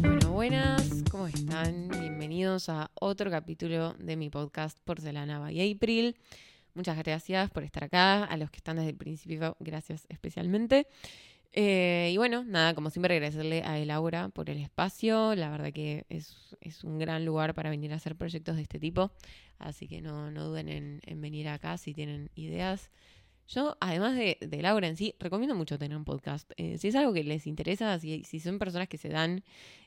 Bueno, buenas, ¿cómo están? Bienvenidos a otro capítulo de mi podcast Porcelana by April. Muchas gracias por estar acá. A los que están desde el principio, gracias especialmente. Eh, y bueno, nada, como siempre agradecerle a Elaura por el espacio. La verdad que es, un gran lugar para venir a hacer proyectos de este tipo. Así que no, no duden en, en venir acá si tienen ideas. Yo, además de, de, Laura en sí, recomiendo mucho tener un podcast. Eh, si es algo que les interesa, si, si son personas que se dan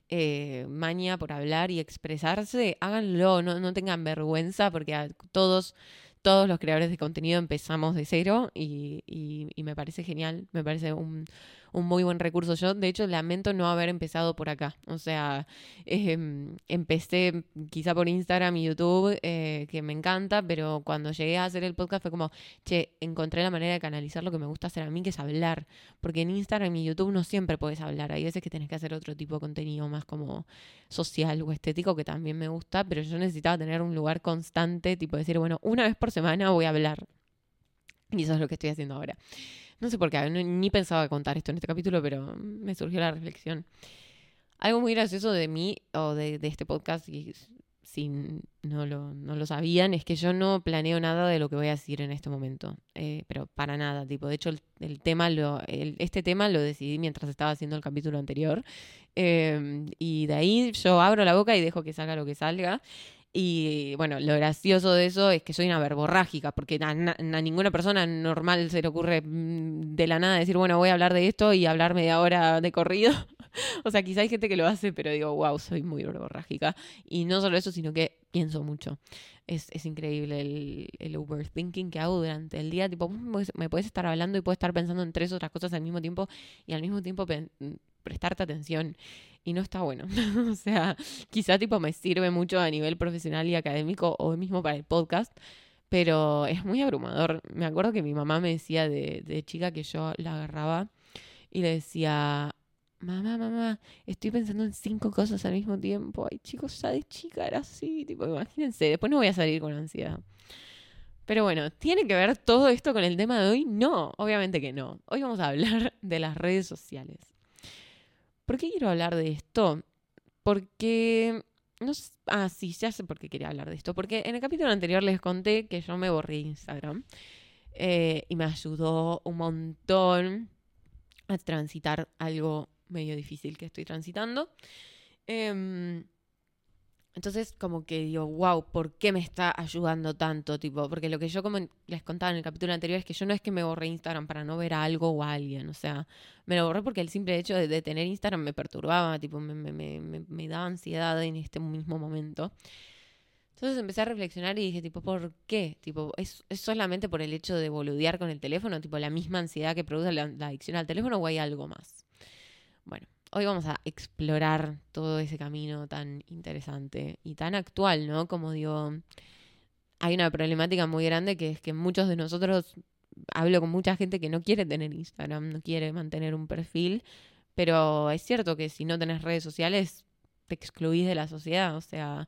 eh, maña por hablar y expresarse, háganlo, no, no tengan vergüenza, porque a todos todos los creadores de contenido empezamos de cero y, y, me parece genial, me parece un, un, muy buen recurso. Yo, de hecho, lamento no haber empezado por acá. O sea, eh, empecé quizá por Instagram y YouTube, eh, que me encanta, pero cuando llegué a hacer el podcast fue como, che, encontré la manera de canalizar lo que me gusta hacer a mí, que es hablar. Porque en Instagram y YouTube no siempre puedes hablar. Hay veces que tenés que hacer otro tipo de contenido más como social o estético, que también me gusta, pero yo necesitaba tener un lugar constante, tipo decir, bueno, una vez por semana voy a hablar. Y eso es lo que estoy haciendo ahora. No sé por qué, ni pensaba contar esto en este capítulo, pero me surgió la reflexión. Algo muy gracioso de mí o de, este podcast, y si no lo, no lo, sabían, es que yo no planeo nada de lo que voy a decir en este momento. Eh, pero para nada, tipo, de hecho el, tema lo, este tema lo decidí mientras estaba haciendo el capítulo anterior. Eh, y de ahí yo abro la boca y dejo que salga lo que salga. Y bueno, lo gracioso de eso es que soy una verborrágica, porque a, ninguna persona normal se le ocurre mm, de la nada decir, bueno, voy a hablar de esto y hablar media hora de corrido. o sea, quizá hay gente que lo hace, pero digo, wow, soy muy verborrágica. Y no solo eso, sino que pienso mucho. Es, es increíble el, el, overthinking que hago durante el día. Tipo, me puedes estar hablando y puedes estar pensando en tres otras cosas al mismo tiempo y al mismo tiempo prestarte atención y no está bueno. o sea, quizá tipo me sirve mucho a nivel profesional y académico o mismo para el podcast, pero es muy abrumador. Me acuerdo que mi mamá me decía de, de chica que yo la agarraba y le decía, mamá, mamá, estoy pensando en cinco cosas al mismo tiempo. Ay, chicos, ya de chica era así, tipo, imagínense, después no voy a salir con ansiedad. Pero bueno, ¿tiene que ver todo esto con el tema de hoy? No, obviamente que no. Hoy vamos a hablar de las redes sociales. ¿Por qué quiero hablar de esto? Porque... No sé, ah, sí, ya sé por qué quería hablar de esto. Porque en el capítulo anterior les conté que yo me borré Instagram. Eh, y me ayudó un montón a transitar algo medio difícil que estoy transitando. Eh, entonces, como que digo, wow, ¿por qué me está ayudando tanto? Tipo, porque lo que yo como les contaba en el capítulo anterior es que yo no es que me borré Instagram para no ver a algo o a alguien. O sea, me lo borré porque el simple hecho de, tener Instagram me perturbaba, tipo, me, me, me, me, daba ansiedad en este mismo momento. Entonces empecé a reflexionar y dije, tipo, ¿por qué? Tipo, ¿es, ¿es solamente por el hecho de boludear con el teléfono? Tipo, la misma ansiedad que produce la adicción al teléfono o hay algo más? Bueno, hoy vamos a explorar todo ese camino tan interesante y tan actual, ¿no? Como digo, hay una problemática muy grande que es que muchos de nosotros, hablo con mucha gente que no quiere tener Instagram, no quiere mantener un perfil, pero es cierto que si no tenés redes sociales, te excluís de la sociedad, o sea,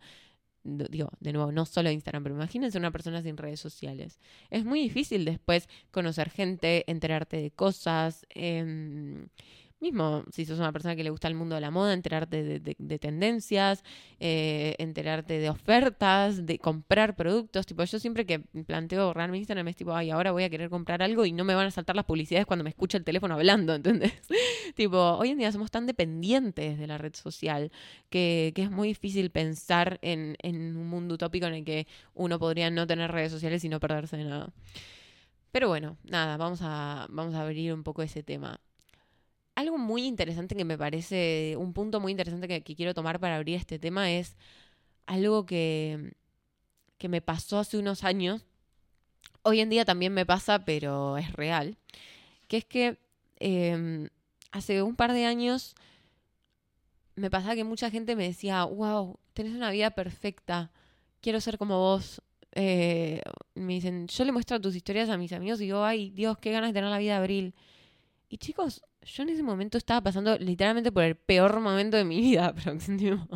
digo, de nuevo, no solo Instagram, pero imagínense una persona sin redes sociales. Es muy difícil después conocer gente, enterarte de cosas. Eh, mismo si sos una persona que le gusta el mundo de la moda, enterarte de, de, de tendencias, eh, enterarte de ofertas, de comprar productos. Tipo, yo siempre que planteo borrar mi Instagram es tipo, ay, ahora voy a querer comprar algo y no me van a saltar las publicidades cuando me escucha el teléfono hablando, ¿entendés? tipo, hoy en día somos tan dependientes de la red social que, que es muy difícil pensar en, en un mundo utópico en el que uno podría no tener redes sociales y no perderse de nada. Pero bueno, nada, vamos a, vamos a abrir un poco ese tema algo muy interesante que me parece, un punto muy interesante que, quiero tomar para abrir este tema es algo que, que me pasó hace unos años. Hoy en día también me pasa, pero es real. Que es que eh, hace un par de años me pasaba que mucha gente me decía, wow, tenés una vida perfecta, quiero ser como vos. Eh, me dicen, yo le muestro tus historias a mis amigos y digo, ay, Dios, qué ganas de tener la vida de Abril. Y chicos, yo en ese momento estaba pasando literalmente por el peor momento de mi vida, próximo.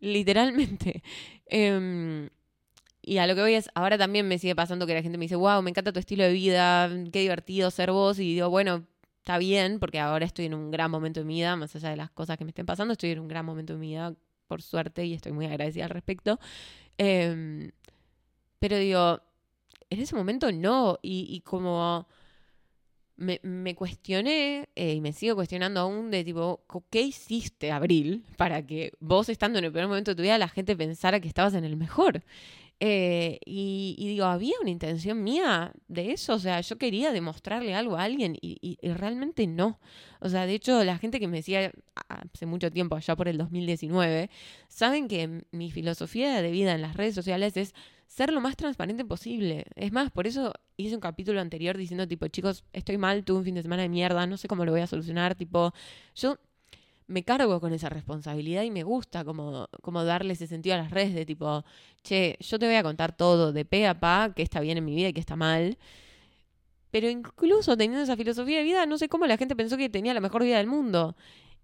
literalmente. Eh, y a lo que voy es, ahora también me sigue pasando que la gente me dice, wow, me encanta tu estilo de vida, qué divertido ser vos. Y digo, bueno, está bien, porque ahora estoy en un gran momento de mi vida, más allá de las cosas que me estén pasando, estoy en un gran momento de mi vida, por suerte, y estoy muy agradecida al respecto. Em, pero digo, en ese momento no, y, como me, cuestioné eh, y me sigo cuestionando aún de tipo, ¿qué hiciste, Abril, para que vos estando en el peor momento de tu vida la gente pensara que estabas en el mejor? Eh, y, digo, ¿había una intención mía de eso? O sea, yo quería demostrarle algo a alguien y, realmente no. O sea, de hecho, la gente que me decía hace mucho tiempo, allá por el 2019, saben que mi filosofía de vida en las redes sociales es ser lo más transparente posible. Es más, por eso hice un capítulo anterior diciendo tipo, chicos, estoy mal, tuve un fin de semana de mierda, no sé cómo lo voy a solucionar, tipo, yo me cargo con esa responsabilidad y me gusta como, como darle ese sentido a las redes de tipo, che, yo te voy a contar todo de pe a pa, que está bien en mi vida y que está mal. Pero incluso teniendo esa filosofía de vida, no sé cómo la gente pensó que tenía la mejor vida del mundo.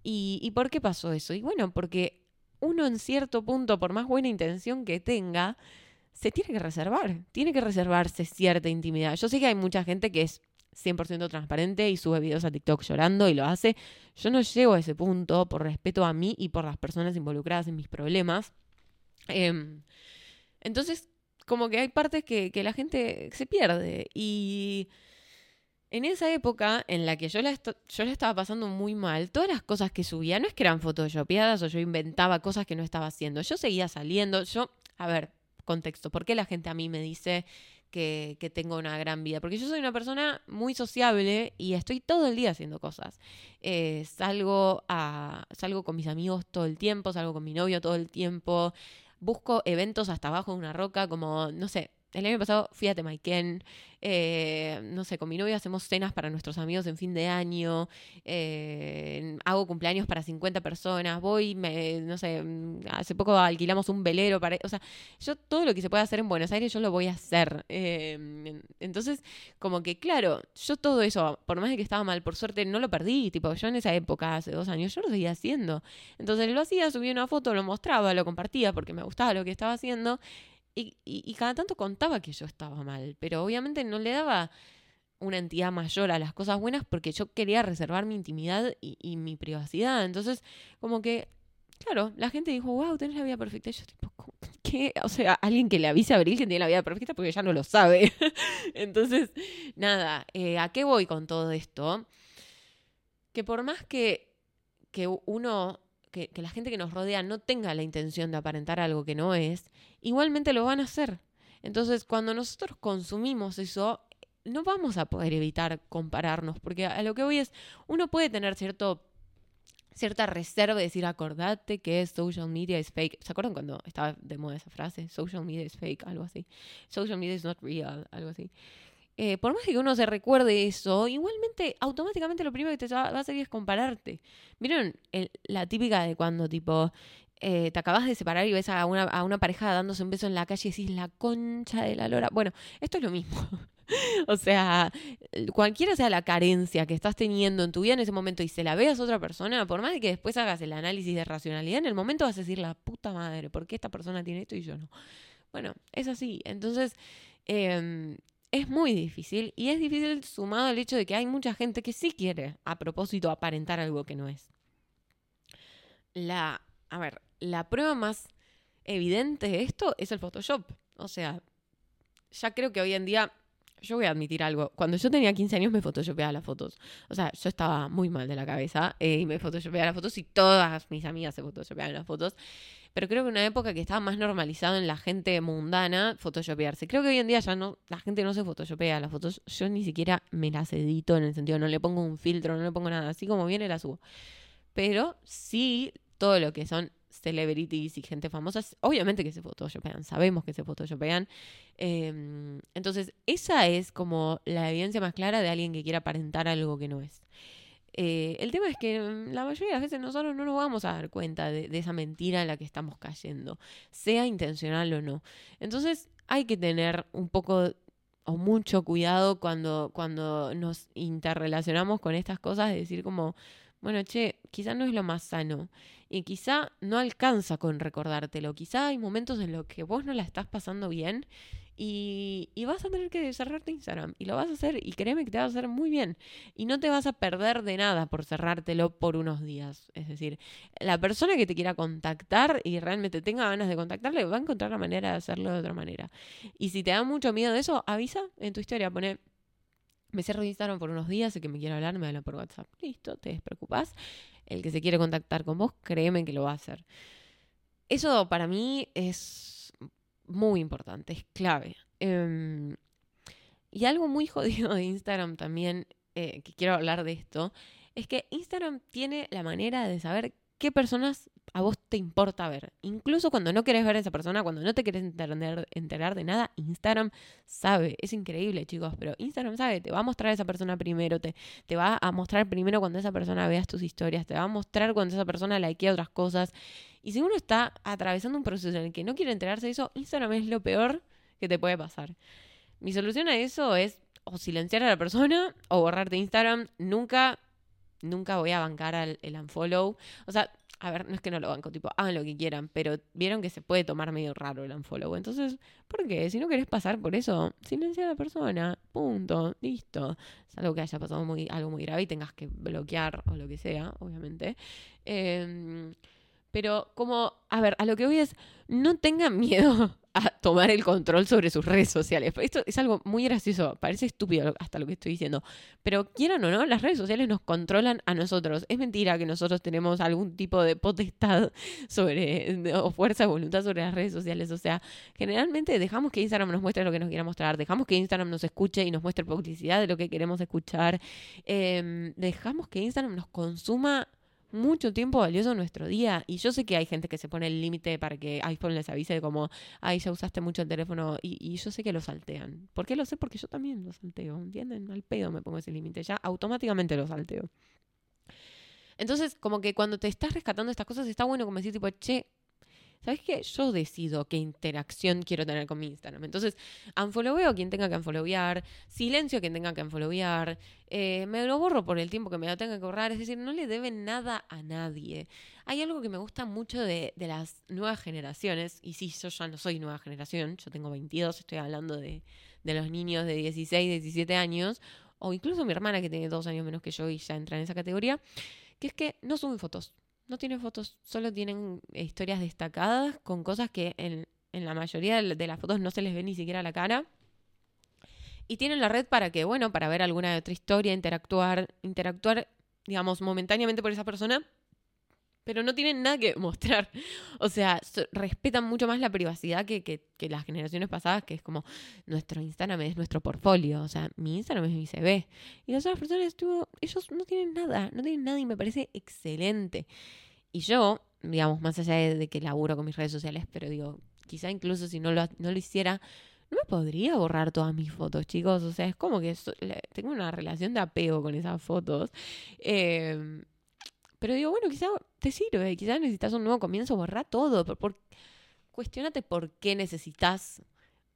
¿Y, y por qué pasó eso? Y bueno, porque uno en cierto punto, por más buena intención que tenga, se tiene que reservar, tiene que reservarse cierta intimidad. Yo sé que hay mucha gente que es 100% transparente y sube videos a TikTok llorando y lo hace. Yo no llego a ese punto por respeto a mí y por las personas involucradas en mis problemas. Em, entonces, como que hay partes que, la gente se pierde. Y en esa época en la que yo la, yo la estaba pasando muy mal, todas las cosas que subía no es que eran photoshopeadas o yo inventaba cosas que no estaba haciendo. Yo seguía saliendo. Yo, a ver, contexto, ¿por qué la gente a mí me dice que, tengo una gran vida. Porque yo soy una persona muy sociable y estoy todo el día haciendo cosas. Eh, salgo, salgo con mis amigos todo el tiempo, salgo con mi novio todo el tiempo. Busco eventos hasta abajo de una roca, como, no sé, el año pasado fui a Temaiken, eh, no sé, con mi novia hacemos cenas para nuestros amigos en fin de año, eh, hago cumpleaños para 50 personas, voy, me, no sé, mm, hace poco alquilamos un velero para... O sea, yo todo lo que se puede hacer en Buenos Aires yo lo voy a hacer. Eh, entonces, como que, claro, yo todo eso, por más de que estaba mal, por suerte no lo perdí, tipo, yo en esa época, hace dos años, yo lo seguía haciendo. Entonces lo hacía, subía una foto, lo mostraba, lo compartía porque me gustaba lo que estaba haciendo y, cada tanto contaba que yo estaba mal, pero obviamente no le daba una entidad mayor a las cosas buenas porque yo quería reservar mi intimidad y, mi privacidad. Entonces, como que, claro, la gente dijo, wow, tenés la vida perfecta. Y yo, tipo, ¿qué? O sea, alguien que le avise a Abril que tiene la vida perfecta porque ya no lo sabe. Entonces, nada, eh, ¿a qué voy con todo esto? Que por más que, que uno que, la gente que nos rodea no tenga la intención de aparentar algo que no es, igualmente lo van a hacer. Entonces, cuando nosotros consumimos eso, no vamos a poder evitar compararnos, porque a lo que voy es, uno puede tener cierto cierta reserva y decir, acordate que social media es fake. ¿Se acuerdan cuando estaba de moda esa frase? Social media is fake, algo así. Social media is not real, algo así. Eh, por más que uno se recuerde eso, igualmente automáticamente lo primero que te va, a hacer es compararte. ¿Vieron la típica de cuando tipo eh, te acabas de separar y ves a una, a una pareja dándose un beso en la calle y decís la concha de la lora? Bueno, esto es lo mismo. o sea, cualquiera sea la carencia que estás teniendo en tu vida en ese momento y se la veas a otra persona, por más que después hagas el análisis de racionalidad, en el momento vas a decir la puta madre, ¿por qué esta persona tiene esto y yo no? Bueno, es así. Entonces, eh, es muy difícil y es difícil sumado al hecho de que hay mucha gente que sí quiere a propósito aparentar algo que no es. La, a ver, la prueba más evidente de esto es el Photoshop. O sea, ya creo que hoy en día, yo voy a admitir algo, cuando yo tenía 15 años me photoshopeaba las fotos. O sea, yo estaba muy mal de la cabeza eh, y me photoshopeaba las fotos y todas mis amigas se photoshopeaban las fotos pero creo que una época que estaba más normalizado en la gente mundana photoshopearse. Creo que hoy en día ya no, la gente no se photoshopea las fotos. Yo ni siquiera me las edito en el sentido, no le pongo un filtro, no le pongo nada, así como viene la subo. Pero sí, todo lo que son celebrities y gente famosa, obviamente que se photoshopean, sabemos que se photoshopean. Em, entonces, esa es como la evidencia más clara de alguien que quiere aparentar algo que no es. Eh, el tema es que mm, la mayoría de las veces nosotros no nos vamos a dar cuenta de, esa mentira en la que estamos cayendo, sea intencional o no. Entonces hay que tener un poco o mucho cuidado cuando, cuando nos interrelacionamos con estas cosas, de decir como, bueno, che, quizá no es lo más sano y quizá no alcanza con recordártelo, quizá hay momentos en los que vos no la estás pasando bien Y, y, vas a tener que cerrarte Instagram. Y lo vas a hacer y créeme que te va a hacer muy bien. Y no te vas a perder de nada por cerrártelo por unos días. Es decir, la persona que te quiera contactar y realmente tenga ganas de contactarle va a encontrar la manera de hacerlo de otra manera. Y si te da mucho miedo de eso, avisa en tu historia. Pone, me cierro Instagram por unos días, el que me quiera hablar me habla por WhatsApp. Listo, te despreocupas. El que se quiere contactar con vos, créeme que lo va a hacer. Eso para mí es muy importante, es clave. Em, y algo muy jodido de Instagram también, eh, que quiero hablar de esto, es que Instagram tiene la manera de saber qué personas a vos te importa ver. Incluso cuando no querés ver a esa persona, cuando no te querés enterar, enterar de nada, Instagram sabe. Es increíble, chicos, pero Instagram sabe, te va a mostrar a esa persona primero, te, va a mostrar primero cuando esa persona veas tus historias, te va a mostrar cuando esa persona likea otras cosas. Y si uno está atravesando un proceso en el que no quiere enterarse de eso, Instagram es lo peor que te puede pasar. Mi solución a eso es o silenciar a la persona o borrarte Instagram. Nunca, nunca voy a bancar al, el unfollow. O sea, a ver, no es que no lo banco, tipo, hagan lo que quieran, pero vieron que se puede tomar medio raro el unfollow. Entonces, ¿por qué? Si no querés pasar por eso, silencia a la persona, punto, listo. Es algo que haya pasado muy, algo muy grave y tengas que bloquear o lo que sea, obviamente. Eh, pero como, a ver, a lo que voy es, no tengan miedo a tomar el control sobre sus redes sociales. Esto es algo muy gracioso, parece estúpido hasta lo que estoy diciendo, pero quieran o no, las redes sociales nos controlan a nosotros. Es mentira que nosotros tenemos algún tipo de potestad sobre, o fuerza de voluntad sobre las redes sociales. O sea, generalmente dejamos que Instagram nos muestre lo que nos quiera mostrar, dejamos que Instagram nos escuche y nos muestre publicidad de lo que queremos escuchar, em, dejamos que Instagram nos consuma mucho tiempo valioso en nuestro día. Y yo sé que hay gente que se pone el límite para que iPhone les avise de como, ay, ya usaste mucho el teléfono. Y, y, yo sé que lo saltean. ¿Por qué lo sé? Porque yo también lo salteo, ¿entienden? Al pedo me pongo ese límite. Ya automáticamente lo salteo. Entonces, como que cuando te estás rescatando estas cosas, está bueno como decir, tipo, che, ¿sabes qué? Yo decido qué interacción quiero tener con mi Instagram. Entonces, unfolloweo quien tenga que unfollowear, silencio a quien tenga que unfollowear, eh, me lo borro por el tiempo que me lo tenga que borrar, es decir, no le deben nada a nadie. Hay algo que me gusta mucho de, de las nuevas generaciones, y sí, yo ya no soy nueva generación, yo tengo 22, estoy hablando de, de los niños de 16, 17 años, o incluso mi hermana que tiene dos años menos que yo y ya entra en esa categoría, que es que no suben fotos no tienen fotos, solo tienen historias destacadas con cosas que en, en la mayoría de las fotos no se les ve ni siquiera la cara. Y tienen la red para que, bueno, para ver alguna otra historia, interactuar, interactuar, digamos, momentáneamente por esa persona, pero no tienen nada que mostrar. O sea, respetan mucho más la privacidad que, que, las generaciones pasadas, que es como nuestro Instagram es nuestro portfolio. O sea, mi Instagram es mi CV. Y las otras personas, estuvo, ellos no tienen nada, no tienen nada y me parece excelente. Y yo, digamos, más allá de, de que laburo con mis redes sociales, pero digo, quizá incluso si no lo, no lo hiciera, no me podría borrar todas mis fotos, chicos. O sea, es como que so, tengo una relación de apego con esas fotos. Eh, pero digo, bueno, quizá te sirve, quizás necesitas un nuevo comienzo, borrar todo. Por, por, cuestionate por qué necesitas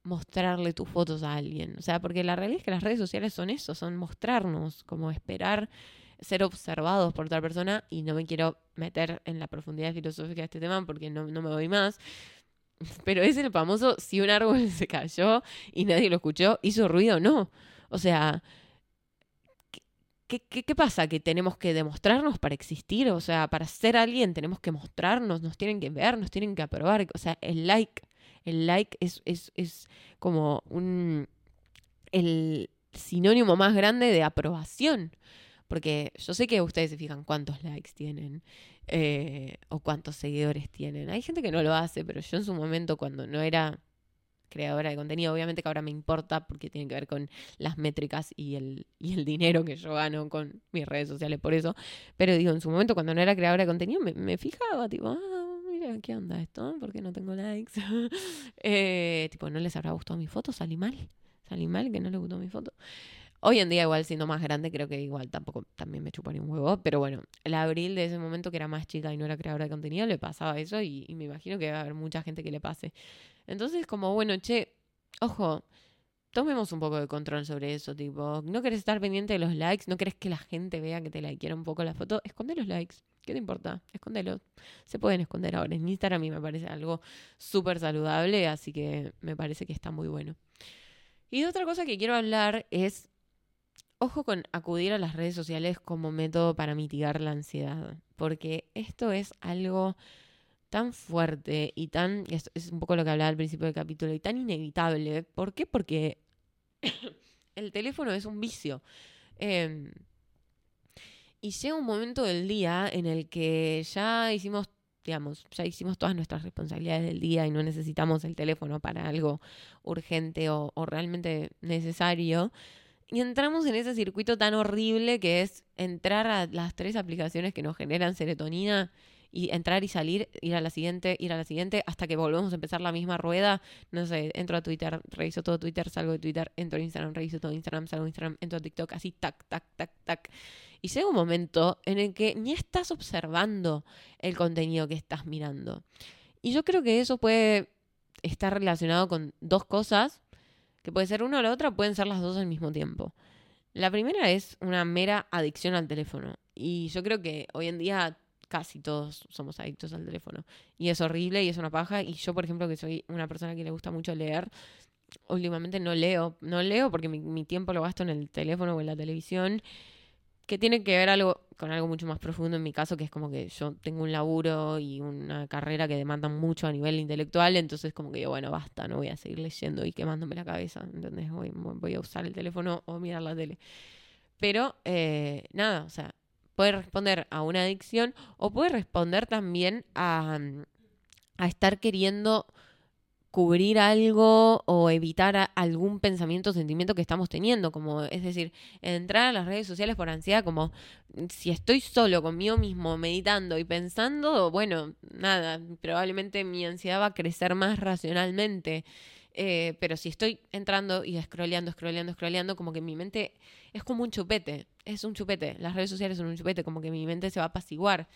mostrarle tus fotos a alguien. O sea, porque la realidad es que las redes sociales son eso, son mostrarnos, como esperar ser observados por otra persona y no me quiero meter en la profundidad filosófica de este tema porque no, no me voy más. Pero es el famoso si un árbol se cayó y nadie lo escuchó, hizo ruido o no. O sea, ¿Qué, ¿Qué, qué, pasa? ¿Que tenemos que demostrarnos para existir? O sea, para ser alguien tenemos que mostrarnos, nos tienen que ver, nos tienen que aprobar. O sea, el like, el like es, es, es como un el sinónimo más grande de aprobación. Porque yo sé que ustedes se fijan cuántos likes tienen eh, o cuántos seguidores tienen. Hay gente que no lo hace, pero yo en su momento cuando no era creadora de contenido. Obviamente que ahora me importa porque tiene que ver con las métricas y el, y el dinero que yo gano con mis redes sociales por eso. Pero digo, en su momento cuando no era creadora de contenido me, me fijaba, tipo, ah, mira, ¿qué onda esto? ¿Por qué no tengo likes? eh, tipo, ¿no les habrá gustado mi foto? ¿Salí mal? ¿Salí mal que no les gustó mi foto? Hoy en día, igual siendo más grande, creo que igual tampoco también me chuparía un huevo. Pero bueno, el abril de ese momento, que era más chica y no era creadora de contenido, le pasaba eso y, y me imagino que va a haber mucha gente que le pase. Entonces, como bueno, che, ojo, tomemos un poco de control sobre eso, tipo, no querés estar pendiente de los likes, no querés que la gente vea que te likearon un poco la foto, esconde los likes. ¿Qué te importa? Escóndelos. Se pueden esconder ahora. En Instagram a mí me parece algo súper saludable, así que me parece que está muy bueno. Y otra cosa que quiero hablar es, ojo con acudir a las redes sociales como método para mitigar la ansiedad, porque esto es algo tan fuerte y tan, es, un poco lo que hablaba al principio del capítulo, y tan inevitable. ¿Por qué? Porque el teléfono es un vicio. Em, y llega un momento del día en el que ya hicimos, digamos, ya hicimos todas nuestras responsabilidades del día y no necesitamos el teléfono para algo urgente o realmente necesario. Y entramos en ese circuito tan horrible que es entrar a las tres aplicaciones que nos generan serotonina y entrar y salir, ir a la siguiente, ir a la siguiente, hasta que volvemos a empezar la misma rueda. No sé, entro a Twitter, reviso todo Twitter, salgo de Twitter, entro a Instagram, reviso todo Instagram, salgo de Instagram, entro a TikTok, así, tac, tac, tac, tac. Y llega un momento en el que ni estás observando el contenido que estás mirando. Y yo creo que eso puede estar relacionado con dos cosas, que puede ser una o la otra, pueden ser las dos al mismo tiempo. La primera es una mera adicción al teléfono. Y yo creo que hoy en día casi todos somos adictos al teléfono. Y es horrible y es una paja. Y yo, por ejemplo, que soy una persona que le gusta mucho leer, últimamente no leo. No leo porque mi, tiempo lo gasto en el teléfono o en la televisión. Que tiene que ver algo con algo mucho más profundo en mi caso, que es como que yo tengo un laburo y una carrera que demandan mucho a nivel intelectual, entonces como que yo, bueno, basta, no voy a seguir leyendo y quemándome la cabeza, ¿entendés? Voy, voy a usar el teléfono o mirar la tele. Pero, eh, nada, o sea, puede responder a una adicción o puede responder también a, a estar queriendo cubrir algo o evitar algún pensamiento o sentimiento que estamos teniendo, como es decir, entrar a las redes sociales por ansiedad, como si estoy solo conmigo mismo meditando y pensando, bueno, nada, probablemente mi ansiedad va a crecer más racionalmente. Eh, pero si estoy entrando y scrolleando, scrolleando, scrolleando, como que mi mente es como un chupete, es un chupete. Las redes sociales son un chupete, como que mi mente se va a apaciguar.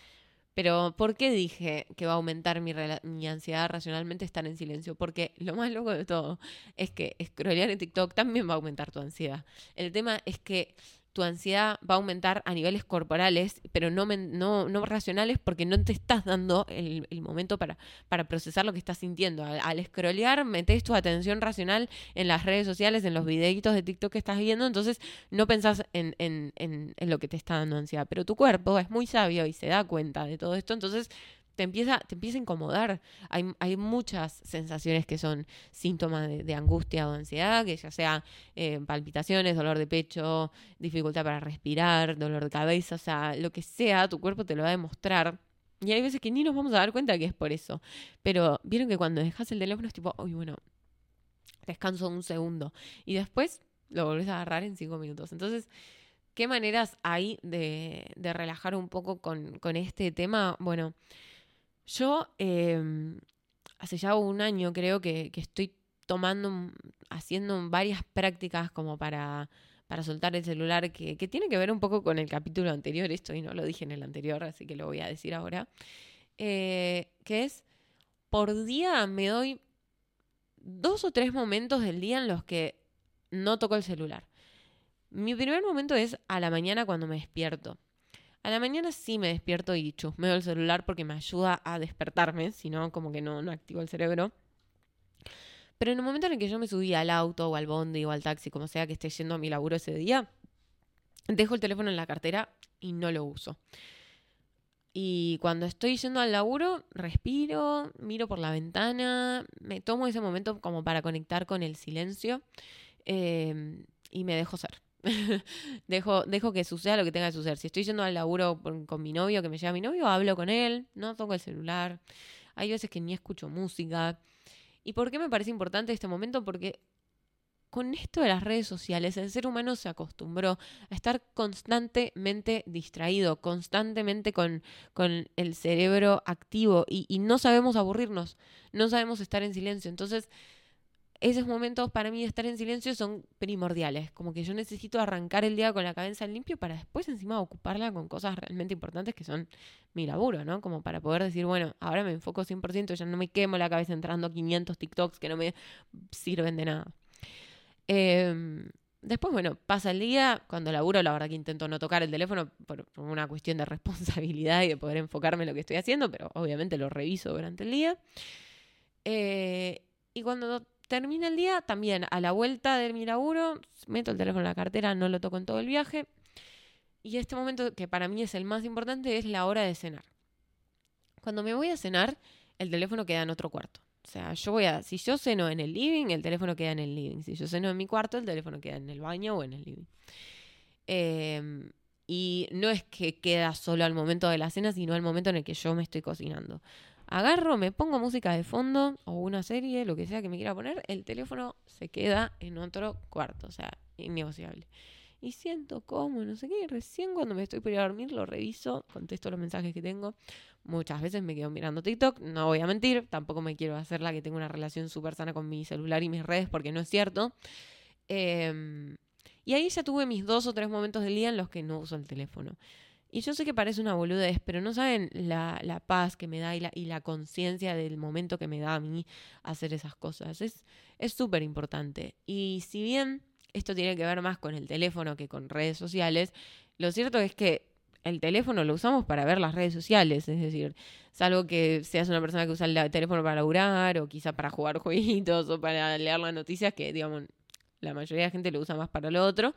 Pero ¿por qué dije que va a aumentar mi, mi, ansiedad racionalmente estar en silencio? Porque lo más loco de todo es que scrollear en TikTok también va a aumentar tu ansiedad. El tema es que tu ansiedad va a aumentar a niveles corporales, pero no, no, no racionales porque no te estás dando el, momento para, para, procesar lo que estás sintiendo. Al, al scrollear, metes tu atención racional en las redes sociales, en los videitos de TikTok que estás viendo, entonces no pensás en, en, en, en lo que te está dando ansiedad. Pero tu cuerpo es muy sabio y se da cuenta de todo esto, entonces te empieza, te empieza a incomodar. Hay, hay muchas sensaciones que son síntomas de, angustia o ansiedad, que ya sea eh, palpitaciones, dolor de pecho, dificultad para respirar, dolor de cabeza, o sea, lo que sea, tu cuerpo te lo va a demostrar. Y hay veces que ni nos vamos a dar cuenta que es por eso. Pero vieron que cuando dejas el teléfono es tipo, uy, bueno, descanso un segundo. Y después lo volvés a agarrar en cinco minutos. Entonces, ¿qué maneras hay de, de relajar un poco con, con este tema? Bueno, yo em, hace ya un año creo que, estoy tomando, haciendo varias prácticas como para, para soltar el celular, que, que, tiene que ver un poco con el capítulo anterior, esto y no lo dije en el anterior, así que lo voy a decir ahora, eh, que es, por día me doy dos o tres momentos del día en los que no toco el celular. Mi primer momento es a la mañana cuando me despierto. A la mañana sí me despierto y chusmeo el celular porque me ayuda a despertarme, si no, como que no, no activo el cerebro. Pero en el momento en el que yo me subí al auto o al bondi o al taxi, como sea que esté yendo a mi laburo ese día, dejo el teléfono en la cartera y no lo uso. Y cuando estoy yendo al laburo, respiro, miro por la ventana, me tomo ese momento como para conectar con el silencio eh, y me dejo ser. dejo, dejo que suceda lo que tenga que suceder. Si estoy yendo al laburo con, mi novio, que me lleva mi novio, hablo con él, no toco el celular. Hay veces que ni escucho música. ¿Y por qué me parece importante este momento? Porque con esto de las redes sociales, el ser humano se acostumbró a estar constantemente distraído, constantemente con, con el cerebro activo y, y no sabemos aburrirnos, no sabemos estar en silencio. Entonces, esos momentos para mí de estar en silencio son primordiales. Como que yo necesito arrancar el día con la cabeza limpio para después encima ocuparla con cosas realmente importantes que son mi laburo, ¿no? Como para poder decir, bueno, ahora me enfoco 100%, ya no me quemo la cabeza entrando a 500 TikToks que no me sirven de nada. Em, después, bueno, pasa el día, cuando laburo la verdad que intento no tocar el teléfono por, una cuestión de responsabilidad y de poder enfocarme en lo que estoy haciendo, pero obviamente lo reviso durante el día. Eh, y cuando termina el día, también a la vuelta de mi laburo, meto el teléfono en la cartera, no lo toco en todo el viaje. Y este momento que para mí es el más importante es la hora de cenar. Cuando me voy a cenar, el teléfono queda en otro cuarto. O sea, yo voy a, si yo ceno en el living, el teléfono queda en el living. Si yo ceno en mi cuarto, el teléfono queda en el baño o en el living. Em, y no es que queda solo al momento de la cena, sino al momento en el que yo me estoy cocinando. Agarro, me pongo música de fondo o una serie, lo que sea que me quiera poner, el teléfono se queda en otro cuarto, o sea, innegociable. Y siento cómo, no sé qué, recién cuando me estoy por a dormir lo reviso, contesto los mensajes que tengo. Muchas veces me quedo mirando TikTok, no voy a mentir, tampoco me quiero hacer la que tengo una relación súper sana con mi celular y mis redes porque no es cierto. Em, y ahí ya tuve mis dos o tres momentos del día en los que no uso el teléfono. Y yo sé que parece una boludez, pero no saben la, paz que me da y la, y la conciencia del momento que me da a mí hacer esas cosas. Es súper importante. Y si bien esto tiene que ver más con el teléfono que con redes sociales, lo cierto es que el teléfono lo usamos para ver las redes sociales, es decir, salvo que seas una persona que usa el teléfono para laburar o quizá para jugar jueguitos o para leer las noticias, que digamos, la mayoría de la gente lo usa más para lo otro.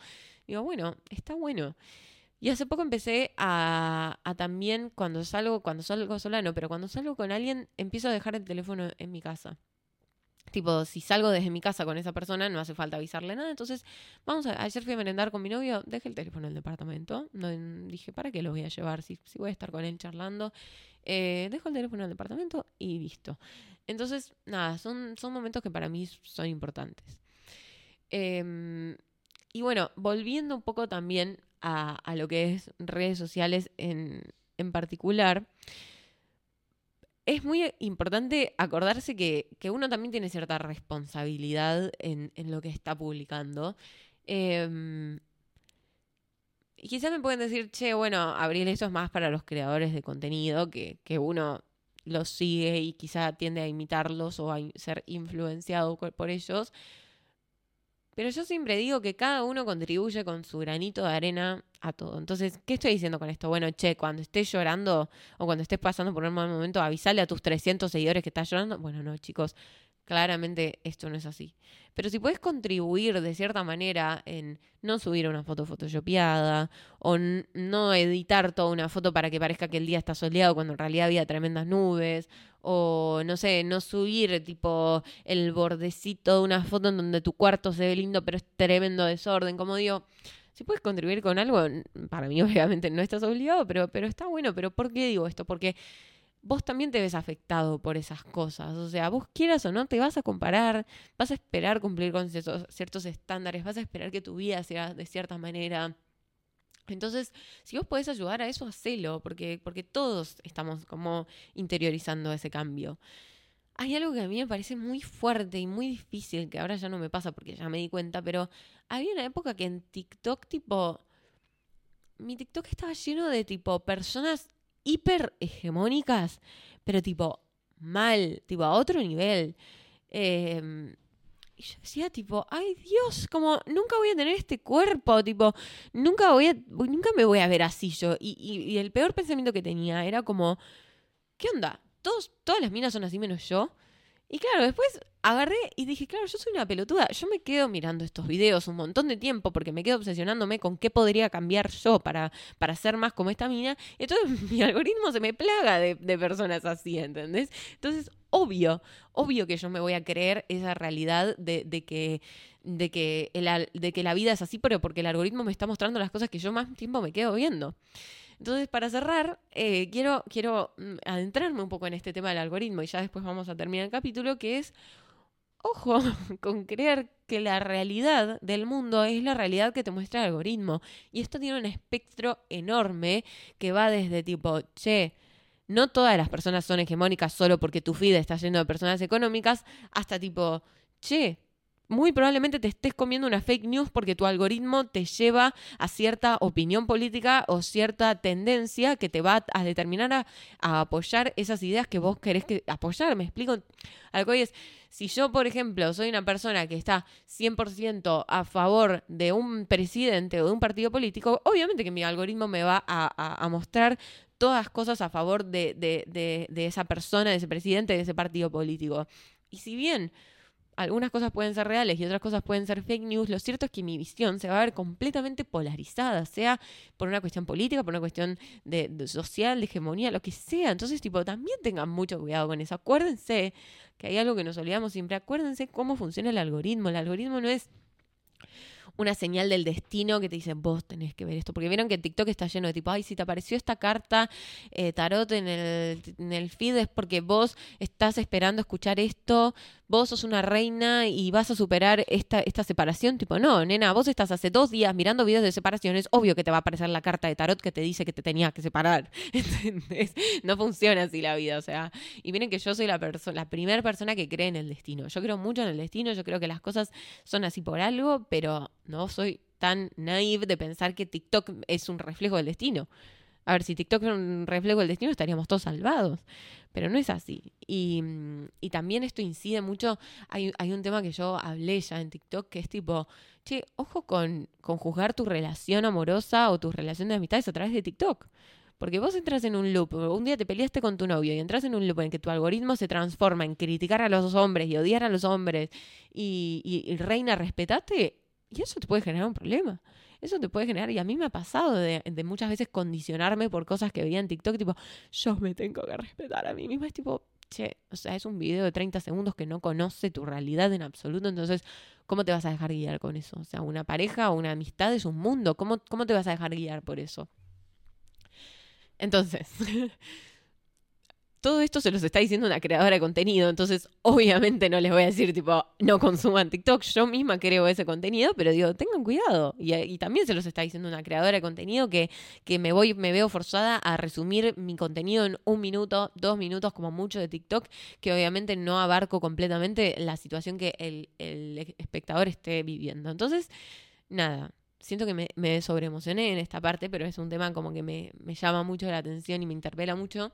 Digo, bueno, está bueno. Y hace poco empecé a, también, cuando salgo, cuando salgo sola, no, pero cuando salgo con alguien, empiezo a dejar el teléfono en mi casa. Tipo, si salgo desde mi casa con esa persona, no hace falta avisarle nada. Entonces, vamos a. Ayer fui a merendar con mi novio, dejé el teléfono en el departamento. Dije, ¿para qué lo voy a llevar? Si, si voy a estar con él charlando. Eh, dejo el teléfono en el departamento y listo. Entonces, nada, son, son momentos que para mí son importantes. Em, y bueno, volviendo un poco también a, lo que es redes sociales en, en particular es muy importante acordarse que, uno también tiene cierta responsabilidad en, lo que está publicando. Eh, y quizás me pueden decir, che, bueno, Abril, eso es más para los creadores de contenido, que, que uno los sigue y quizá tiende a imitarlos o a ser influenciado por ellos. Pero yo siempre digo que cada uno contribuye con su granito de arena a todo. Entonces, ¿qué estoy diciendo con esto? Bueno, che, cuando estés llorando o cuando estés pasando por un mal momento, avisale a tus 300 seguidores que estás llorando. Bueno, no, chicos, claramente esto no es así. Pero si puedes contribuir de cierta manera en no subir una foto photoshopeada o no editar toda una foto para que parezca que el día está soleado cuando en realidad había tremendas nubes o no sé, no subir tipo el bordecito de una foto en donde tu cuarto se ve lindo pero es tremendo desorden, como digo, si puedes contribuir con algo, para mí obviamente no estás obligado, pero, pero está bueno, pero ¿por qué digo esto? Porque vos también te ves afectado por esas cosas, o sea, vos quieras o no, te vas a comparar, vas a esperar cumplir con ciertos, estándares, vas a esperar que tu vida sea de cierta manera entonces, si vos podés ayudar a eso, hacelo, porque, porque todos estamos como interiorizando ese cambio. Hay algo que a mí me parece muy fuerte y muy difícil, que ahora ya no me pasa porque ya me di cuenta, pero había una época que en TikTok, tipo, mi TikTok estaba lleno de tipo personas hiper hegemónicas, pero tipo mal, tipo a otro nivel. Eh, y yo decía, tipo, ay Dios, como nunca voy a tener este cuerpo, tipo, nunca voy a, nunca me voy a ver así yo. Y, y, el peor pensamiento que tenía era como, ¿qué onda? Todos, todas las minas son así menos yo. Y claro, después agarré y dije, claro, yo soy una pelotuda. Yo me quedo mirando estos videos un montón de tiempo porque me quedo obsesionándome con qué podría cambiar yo para, para ser más como esta mina. Entonces mi algoritmo se me plaga de, de personas así, ¿entendés? Entonces, obvio, obvio que yo me voy a creer esa realidad de, de que de que, el, de que la vida es así, pero porque el algoritmo me está mostrando las cosas que yo más tiempo me quedo viendo. Entonces, para cerrar, eh, quiero, quiero mm, adentrarme un poco en este tema del algoritmo y ya después vamos a terminar el capítulo, que es, ojo, con creer que la realidad del mundo es la realidad que te muestra el algoritmo. Y esto tiene un espectro enorme que va desde tipo, che, no todas las personas son hegemónicas solo porque tu feed está lleno de personas económicas, hasta tipo, che, muy probablemente te estés comiendo una fake news porque tu algoritmo te lleva a cierta opinión política o cierta tendencia que te va a determinar a, apoyar esas ideas que vos querés que apoyar. Me explico. Algo es, si yo, por ejemplo, soy una persona que está 100% a favor de un presidente o de un partido político, obviamente que mi algoritmo me va a, mostrar todas cosas a favor de, de esa persona, de ese presidente, de ese partido político. Y si bien algunas cosas pueden ser reales y otras cosas pueden ser fake news, lo cierto es que mi visión se va a ver completamente polarizada, sea por una cuestión política, por una cuestión de, social, de hegemonía, lo que sea. Entonces, tipo, también tengan mucho cuidado con eso. Acuérdense que hay algo que nos olvidamos siempre. Acuérdense cómo funciona el algoritmo. El algoritmo no es una señal del destino que te dice, vos tenés que ver esto. Porque vieron que TikTok está lleno de tipo, ay, si te apareció esta carta eh, tarot en el, en el feed es porque vos estás esperando escuchar esto, vos sos una reina y vas a superar esta, esta separación. Tipo, no, nena, vos estás hace dos días mirando videos de separación, es obvio que te va a aparecer la carta de tarot que te dice que te tenías que separar. ¿Entendés? No funciona así la vida, o sea. Y miren que yo soy la, la primera persona que cree en el destino. Yo creo mucho en el destino, yo creo que las cosas son así por algo, pero no soy tan naive de pensar que TikTok es un reflejo del destino. A ver, si TikTok es un reflejo del destino, estaríamos todos salvados. Pero no es así. Y, también esto incide mucho. Hay, un tema que yo hablé ya en TikTok que es tipo, che, ojo con, con juzgar tu relación amorosa o tu relación de amistades a través de TikTok. Porque vos entras en un loop, un día te peleaste con tu novio y entras en un loop en que tu algoritmo se transforma en criticar a los hombres y odiar a los hombres y, y reina, respetate, y eso te puede generar un problema. Eso te puede generar, y a mí me ha pasado de, muchas veces condicionarme por cosas que veía en TikTok, tipo, yo me tengo que respetar a mí misma. Es tipo, che, o sea, es un video de 30 segundos que no conoce tu realidad en absoluto, entonces, ¿cómo te vas a dejar guiar con eso? O sea, una pareja o una amistad es un mundo, ¿cómo, cómo te vas a dejar guiar por eso? Entonces, todo esto se los está diciendo una creadora de contenido, entonces obviamente no les voy a decir tipo, no consuman TikTok, yo misma creo ese contenido, pero digo, tengan cuidado. Y, también se los está diciendo una creadora de contenido que, que me voy, me veo forzada a resumir mi contenido en un minuto, dos minutos como mucho de TikTok, que obviamente no abarco completamente la situación que el, espectador esté viviendo. Entonces, nada, siento que me, me sobreemocioné en esta parte, pero es un tema como que me, me llama mucho la atención y me interpela mucho.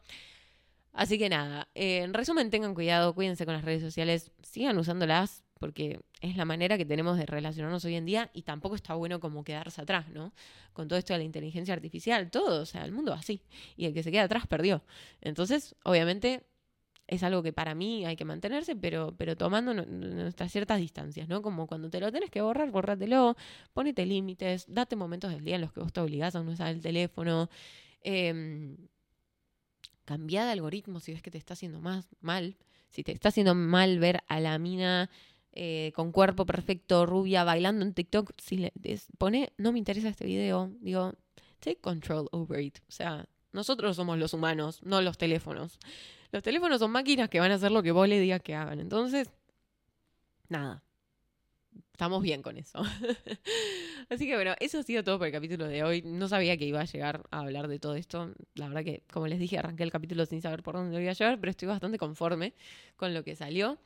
Así que nada, eh, en resumen, tengan cuidado, cuídense con las redes sociales, sigan usándolas porque es la manera que tenemos de relacionarnos hoy en día y tampoco está bueno como quedarse atrás, ¿no? Con todo esto de la inteligencia artificial, todo, o sea, el mundo así y el que se queda atrás perdió. Entonces, obviamente, es algo que para mí hay que mantenerse, pero, pero tomando nuestras ciertas distancias, ¿no? Como cuando te lo tienes que borrar, borrátelo, ponete límites, date momentos del día en los que vos te obligás a no usar el teléfono. Eh, cambia de algoritmo si ves que te está haciendo más mal. Si te está haciendo mal ver a la mina eh, con cuerpo perfecto, rubia, bailando en TikTok, si le pone, no me interesa este video, digo, take control over it. O sea, nosotros somos los humanos, no los teléfonos. Los teléfonos son máquinas que van a hacer lo que vos le digas que hagan. Entonces, nada, estamos bien con eso. Así que bueno, eso ha sido todo por el capítulo de hoy. No sabía que iba a llegar a hablar de todo esto. La verdad que, como les dije, arranqué el capítulo sin saber por dónde lo iba a llevar, pero estoy bastante conforme con lo que salió.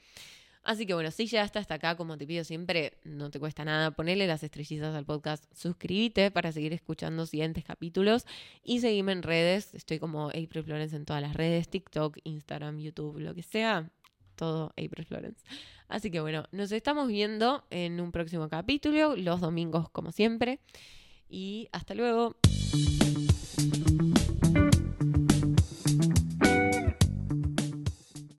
Así que bueno, si llegaste hasta acá, como te pido siempre, no te cuesta nada, ponerle las estrellitas al podcast, suscríbete para seguir escuchando siguientes capítulos y seguime en redes. Estoy como April Florence en todas las redes, TikTok, Instagram, YouTube, lo que sea todo April Florence. Así que bueno, nos estamos viendo en un próximo capítulo, los domingos como siempre. Y hasta luego.